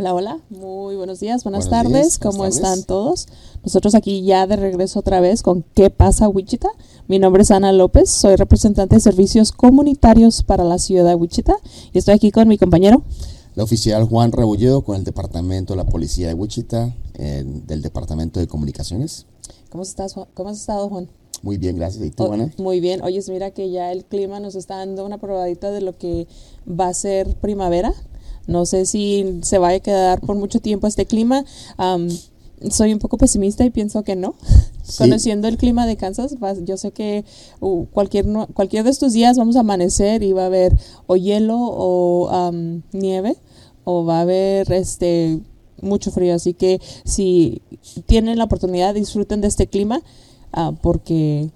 Hola, hola, muy buenos días, buenas tardes, ¿cómo están todos? Nosotros aquí ya de regreso otra vez con ¿Qué pasa Wichita? Mi nombre es Ana López, soy representante de servicios comunitarios para la ciudad de Wichita y estoy aquí con mi compañero. La oficial Juan Rebolledo con el Departamento de la Policía de Wichita, del Departamento de Comunicaciones. ¿Cómo, estás, ¿Cómo has estado, Juan? Muy bien, gracias. ¿Y tú, oh, Ana? Muy bien. Oye, mira que ya el clima nos está dando una probadita de lo que va a ser primavera. No sé si se va a quedar por mucho tiempo este clima. soy un poco pesimista y pienso que no. Conociendo el clima de Kansas, yo sé que uh, cualquier, cualquier de estos días vamos a amanecer y va a haber o hielo o nieve o va a haber este mucho frío. Así que si tienen la oportunidad, disfruten de este clima uh, porque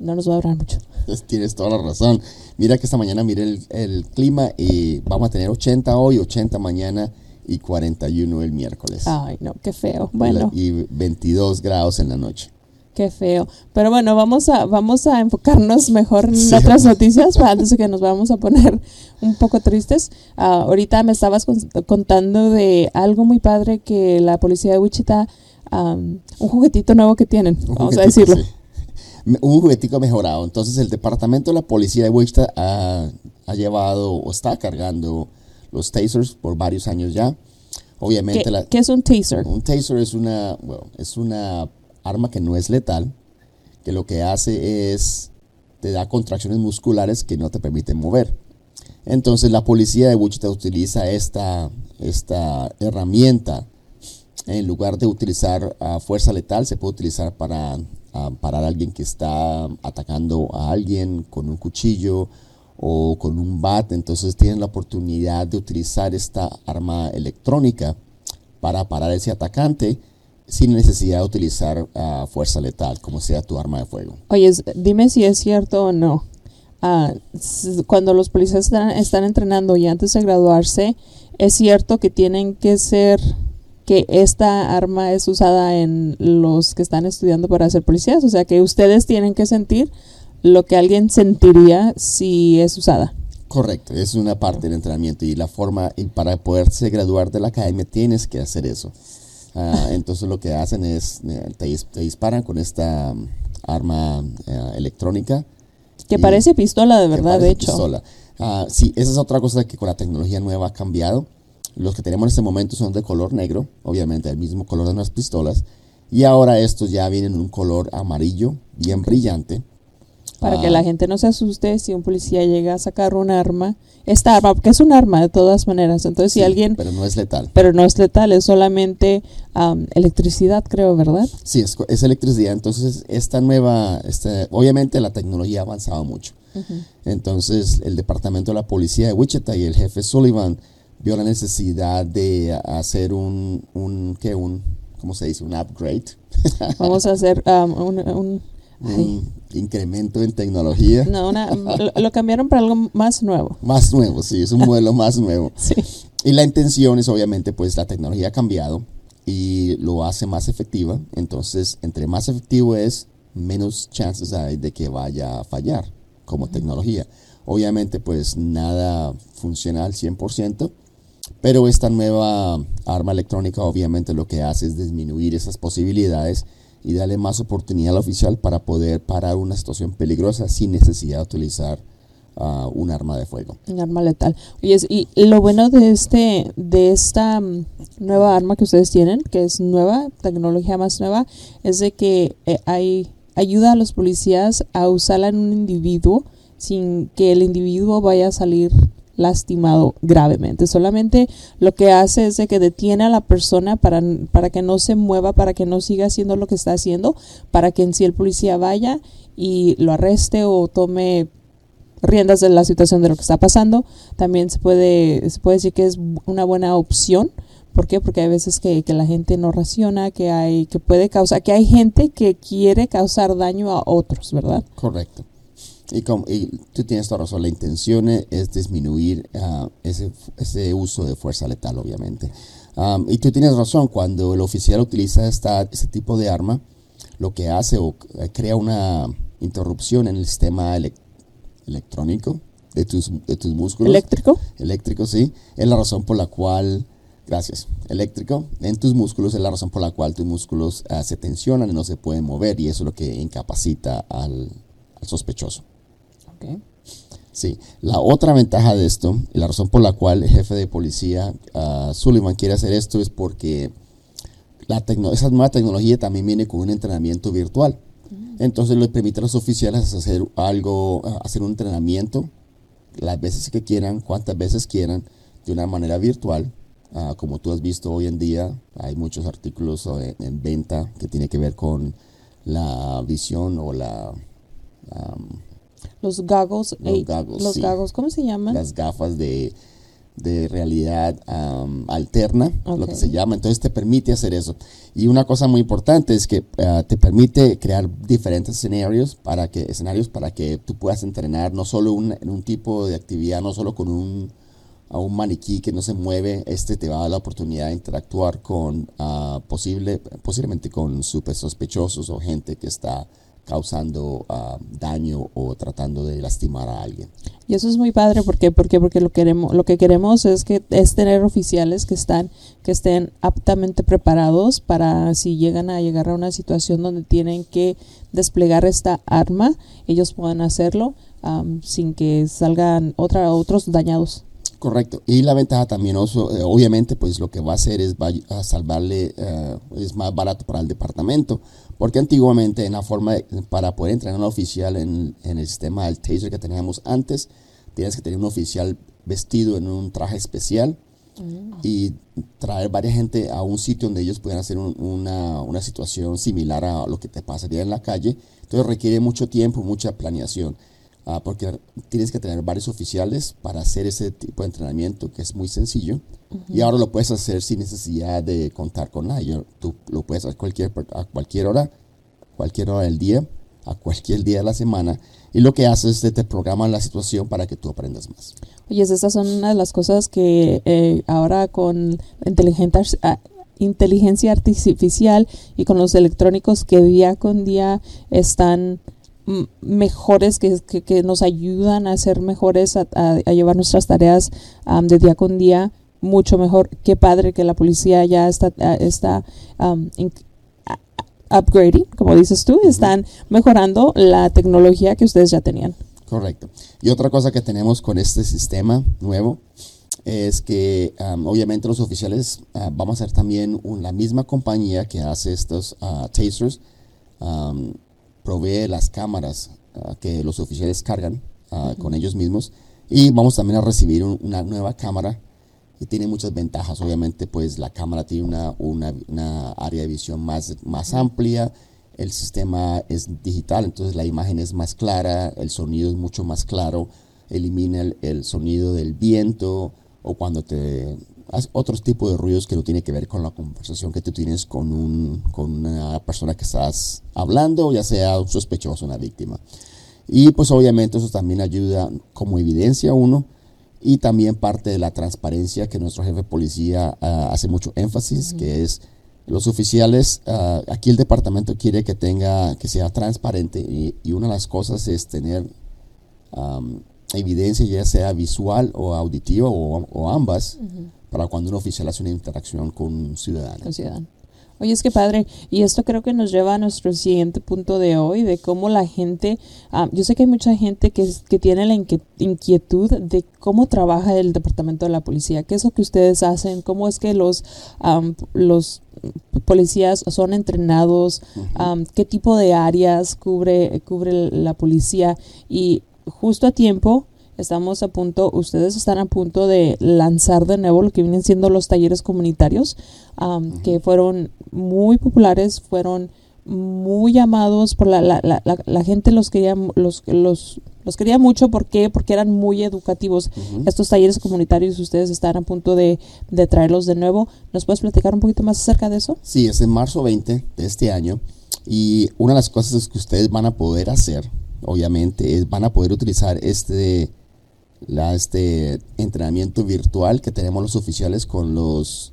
no nos va a durar mucho. Tienes toda la razón. Mira que esta mañana miré el, clima y vamos a tener 80 hoy, 80 mañana y 41 el miércoles. Ay, no, qué feo. Bueno. Y, 22 grados en la noche. Qué feo. Pero bueno, vamos a, vamos a enfocarnos mejor en otras noticias antes de que nos vamos a poner un poco tristes. Ah, ahorita me estabas contando de algo muy padre que la policía de Wichita, un juguetito nuevo que tienen, vamos a decirlo un juguetico mejorado. Entonces el departamento de la policía de Wichita ha, llevado o está cargando los tasers por varios años ya. Obviamente, ¿Qué, ¿qué es un taser? Un taser es una, es una arma que no es letal, que lo que hace es te da contracciones musculares que no te permiten mover. Entonces la policía de Wichita utiliza esta, esta herramienta en lugar de utilizar uh, fuerza letal, se puede utilizar para parar a alguien que está atacando a alguien con un cuchillo o con un bat. Entonces tienen la oportunidad de utilizar esta arma electrónica para parar a ese atacante sin necesidad de utilizar ah, fuerza letal, como sea tu arma de fuego. Oye, dime si es cierto o no. Ah, cuando los policías están entrenando y antes de graduarse, es cierto que tienen que ser que esta arma es usada en los que están estudiando para ser policías, o sea que ustedes tienen que sentir lo que alguien sentiría si es usada. Correcto, es una parte del entrenamiento y la forma, y para poderse graduar de la academia tienes que hacer eso. Ah, entonces lo que hacen es, eh, te, disparan con esta um, arma eh, electrónica. Que parece pistola de verdad, de hecho. Pistola. Uh, sí, esa es otra cosa que con la tecnología nueva ha cambiado. Los que tenemos en este momento son de color negro, obviamente el mismo color de nuestras pistolas. Y ahora estos ya vienen en un color amarillo, bien brillante. Para que la ah. gente no se asuste si un policía llega a sacar un arma. Esta arma, porque es un arma de todas maneras. Entonces, si alguien. Pero no es letal. Pero no es letal, es solamente electricidad, creo, ¿verdad? Sí, es, electricidad. Entonces, esta nueva. Este, obviamente, la tecnología ha avanzado mucho. Entonces, el departamento de la policía de Wichita y el jefe Sullivan vio la necesidad de hacer un, un ¿qué? Un, ¿cómo se dice? Un upgrade. Vamos a hacer um, un, incremento en tecnología. No, lo, cambiaron para algo más nuevo. Más nuevo, sí, es un modelo más nuevo. Sí. Y la intención es obviamente, pues la tecnología ha cambiado y lo hace más efectiva. Entonces, entre más efectivo es, menos chances hay de que vaya a fallar como tecnología. Obviamente, pues nada funciona al 100%, pero esta nueva arma electrónica obviamente lo que hace es disminuir esas posibilidades y darle más oportunidad al oficial para poder parar una situación peligrosa sin necesidad de utilizar uh, un arma de fuego. Un arma letal. y lo bueno de este de esta mm, nueva arma que ustedes tienen, que es nueva, tecnología más nueva, es de que eh, hay ayuda a los policías a usarla en un individuo sin que el individuo vaya a salir lastimado gravemente. Solamente lo que hace es de que detiene a la persona para, para que no se mueva, para que no siga haciendo lo que está haciendo, para que en sí el policía vaya y lo arreste o tome riendas de la situación de lo que está pasando. También se puede, se puede decir que es una buena opción. ¿Por qué? Porque hay veces que, que, la gente no raciona, que hay, que puede causar, que hay gente que quiere causar daño a otros, ¿verdad? Correcto. Y, como, tú tienes toda razón, la intención es disminuir ah, ese, ese, uso de fuerza letal, obviamente. y tú tienes razón, cuando el oficial utiliza esta, este tipo de arma, lo que hace o eh, crea una interrupción en el sistema electrónico de tus, de tus músculos. ¿Eléctrico? Eléctrico, sí. Es la razón por la cual gracias, eléctrico en tus músculos es la razón por la cual tus músculos ah, se tensionan y no se pueden mover y eso es lo que incapacita al, al sospechoso. Sí, la otra ventaja de esto y la razón por la cual el jefe de policía ah, Sullivan quiere hacer esto es porque la esa nueva tecnología también viene con un entrenamiento virtual. Entonces le permite a los oficiales hacer algo, ah, hacer un entrenamiento las veces que quieran, cuantas veces quieran, de una manera virtual. Ah, como tú has visto hoy en día, hay muchos artículos eh, en venta que tiene que ver con la visión o la Los goggles. Los eh, goggles, los sí. goggles, ¿cómo se llaman? las gafas de, de realidad alterna, lo que se llama. Entonces te permite hacer eso. Y una cosa muy importante es que ah, te permite crear diferentes escenarios para que escenarios para que tú puedas entrenar no solo un, en un tipo de actividad, no solo con un a un maniquí que no se mueve, este te va a dar la oportunidad de interactuar con ah, posible, posiblemente con super sospechosos o gente que está causando ah, daño o tratando de lastimar a alguien. Y eso es muy padre porque porque porque lo queremos lo que queremos es que es tener oficiales que están que estén aptamente preparados para si llegan a llegar a una situación donde tienen que desplegar esta arma, ellos puedan hacerlo sin que salgan otra otros dañados. Correcto. Y la ventaja también, eh, obviamente, pues lo que va a hacer es va a salvarle, eh, es más barato para el departamento. Porque antiguamente, en la forma de- para poder entrenar a un oficial en, en el sistema del taser que teníamos antes, tienes que tener un oficial vestido en un traje especial y traer varias gente a un sitio donde ellos puedan hacer un- una, una situación similar a lo que te pasaría en la calle. Entonces requiere mucho tiempo, mucha planeación, ah, porque tienes que tener varios oficiales para hacer ese tipo de entrenamiento que es muy sencillo. Y ahora lo puedes hacer sin necesidad de contar con nadie. Tú lo puedes hacer cualquier, a cualquier hora, cualquier hora del día, a cualquier día de la semana. Y lo que haces es te programa la situación para que tú aprendas más. Oye, estas son una de las cosas que eh, ahora con la inteligencia, ah, inteligencia artificial y con los electrónicos que día con día están mejores, que, que, que nos ayudan a ser mejores, a, a- a llevar nuestras tareas am, de día con día mucho mejor. Qué padre que la policía ya está, está in- a- upgrading, como dices tú, están mejorando la tecnología que ustedes ya tenían. Correcto. Y otra cosa que tenemos con este sistema nuevo es que um, obviamente los oficiales ah, vamos a ser también un- la misma compañía que hace estos ah, tasers, um, provee las cámaras ah, que los oficiales cargan ah, con ellos mismos. Y vamos también a recibir un- una nueva cámara y tiene muchas ventajas. Obviamente, pues la cámara tiene una, una, una área de visión más, más amplia, el sistema es digital, entonces la imagen es más clara, el sonido es mucho más claro, elimina el, el sonido del viento o cuando te otros tipos de ruidos que no tiene que ver con la conversación que tú tienes con, un, con una persona que estás hablando, ya sea un sospechoso una víctima. Y pues obviamente eso también ayuda como evidencia uno y también parte de la transparencia que nuestro jefe de policía ah, hace mucho énfasis, que es los oficiales, ah, aquí el departamento quiere que tenga, que sea transparente y, y una de las cosas es tener am, evidencia ya sea visual o auditiva o, o ambas para cuando un oficial hace una interacción con un ciudadano. Oye, es que padre. Y esto creo que nos lleva a nuestro siguiente punto de hoy, de cómo la gente, ah, yo sé que hay mucha gente que, que tiene la inquietud de cómo trabaja el departamento de la policía, qué es lo que ustedes hacen, cómo es que los, am, los policías son entrenados, am, qué tipo de áreas cubre, cubre la policía y justo a tiempo estamos a punto, ustedes están a punto de lanzar de nuevo lo que vienen siendo los talleres comunitarios, am, que fueron muy populares, fueron muy llamados por la, la, la, gente los quería los los los quería mucho ¿por qué? porque eran muy educativos estos talleres comunitarios ustedes están a punto de, de traerlos de nuevo ¿nos puedes platicar un poquito más acerca de eso? Sí, es en marzo 20 de este año y una de las cosas que ustedes van a poder hacer, obviamente, es van a poder utilizar este, la, este entrenamiento virtual que tenemos los oficiales con los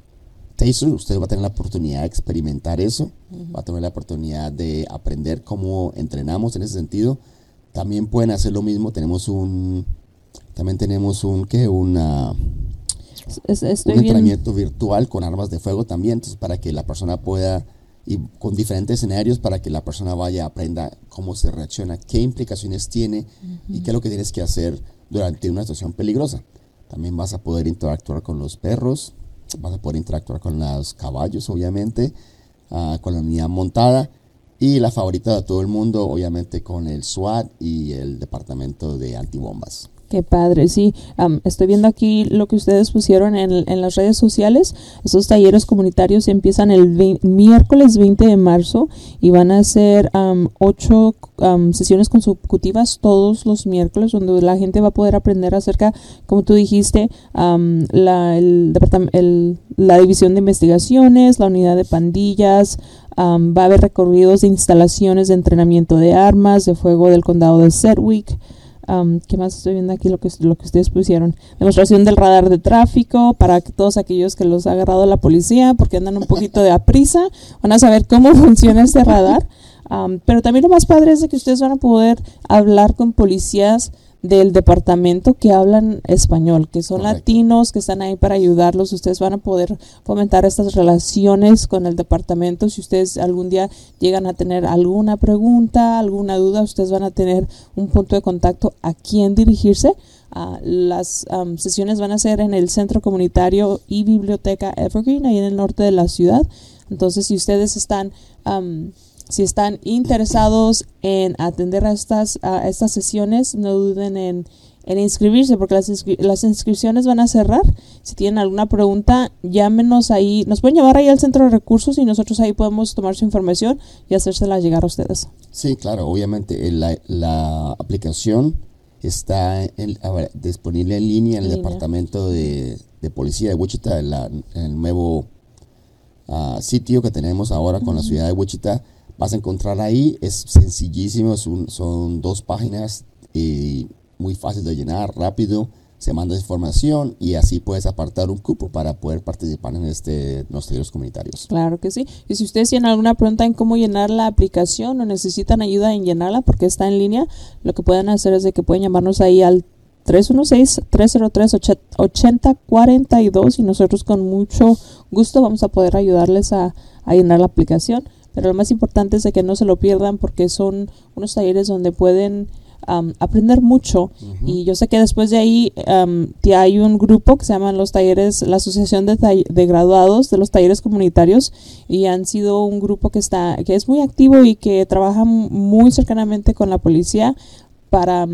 tasers. Usted va a tener la oportunidad de experimentar eso, va a tener la oportunidad de aprender cómo entrenamos en ese sentido. También pueden hacer lo mismo. Tenemos un, también tenemos un, ¿qué? Una, Es- un bien- entrenamiento virtual con armas de fuego también, entonces para que la persona pueda, y con diferentes escenarios, para que la persona vaya, aprenda cómo se reacciona, qué implicaciones tiene y qué es lo que tienes que hacer durante una situación peligrosa. También vas a poder interactuar con los perros, vas a poder interactuar con los caballos, obviamente, ah, con la unidad montada y la favorita de todo el mundo, obviamente, con el SWAT y el departamento de antibombas. Qué padre, sí. Am, estoy viendo aquí lo que ustedes pusieron en, las redes sociales. Esos talleres comunitarios empiezan el miércoles 20 de marzo y van a ser am, ocho sesiones consecutivas todos los miércoles donde la gente va a poder aprender acerca, como tú dijiste, la, el el- la división de investigaciones, la unidad de pandillas, am, va a haber recorridos de instalaciones de entrenamiento de armas, de fuego del condado de Sedgwick. Um, ¿Qué más estoy viendo aquí? Lo que, lo que ustedes pusieron. Demostración del radar de tráfico para todos aquellos que los ha agarrado la policía porque andan un poquito de aprisa van a saber cómo funciona este radar. Um, pero también lo más padre es que ustedes van a poder hablar con policías del departamento que hablan español, que son Correcto. latinos, que están ahí para ayudarlos. Ustedes van a poder fomentar estas relaciones con el departamento. Si ustedes algún día llegan a tener alguna pregunta, alguna duda, ustedes van a tener un punto de contacto a quién dirigirse. Ah, las am, sesiones van a ser en el centro comunitario y biblioteca Evergreen, ahí en el norte de la ciudad. Entonces, si ustedes están, am, si están interesados en atender a estas, a estas sesiones, no duden en, en inscribirse porque las, inscri- las inscripciones van a cerrar. Si tienen alguna pregunta, llámenos ahí. Nos pueden llamar ahí al centro de recursos y nosotros ahí podemos tomar su información y hacérsela llegar a ustedes. Sí, claro, obviamente eh, la, la aplicación está en- ver, disponible en línea en el línea. departamento de, de policía de Wichita, en, la- en el nuevo ah, sitio que tenemos ahora con la ciudad de Wichita. Vas a encontrar ahí, es sencillísimo, es un- son dos páginas y muy fácil de llenar, rápido, se manda información y así puedes apartar un cupo para poder participar en este, los talleres comunitarios. Claro que sí. Y si ustedes tienen alguna pregunta en cómo llenar la aplicación o necesitan ayuda en llenarla porque está en línea, lo que pueden hacer es de que pueden llamarnos ahí al 316-303-8042 y nosotros con mucho gusto vamos a poder ayudarles a, a llenar la aplicación. Pero lo más importante es de que no se lo pierdan porque son unos talleres donde pueden aprender mucho. Y yo sé que después de ahí ya hay un grupo que se llaman los talleres, la Asociación de, Graduados de los Talleres Comunitarios y han sido un grupo que está que es muy activo y que trabaja muy cercanamente con la policía para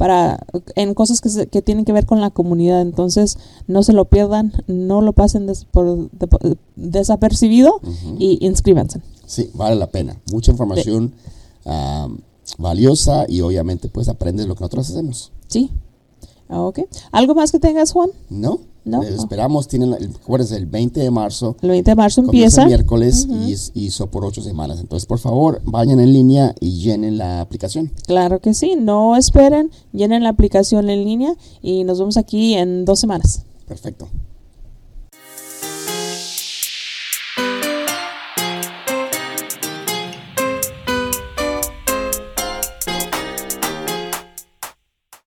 para en cosas que, se- que tienen que ver con la comunidad. Entonces no se lo pierdan no lo pasen des- por- de- desapercibido y inscríbanse. Sí, vale la pena. Mucha información valiosa y obviamente pues aprendes lo que nosotros hacemos. sí. Ah, ok. Algo más que tengas Juan ¿No? No. Esperamos, tienen, el, acuérdense, el 20 de marzo, el 20 de marzo empieza miércoles y, es- y son por ocho semanas. Entonces, por favor, vayan en línea y llenen la aplicación. Claro que sí, no esperen, llenen la aplicación en línea y nos vemos aquí en dos semanas. Perfecto.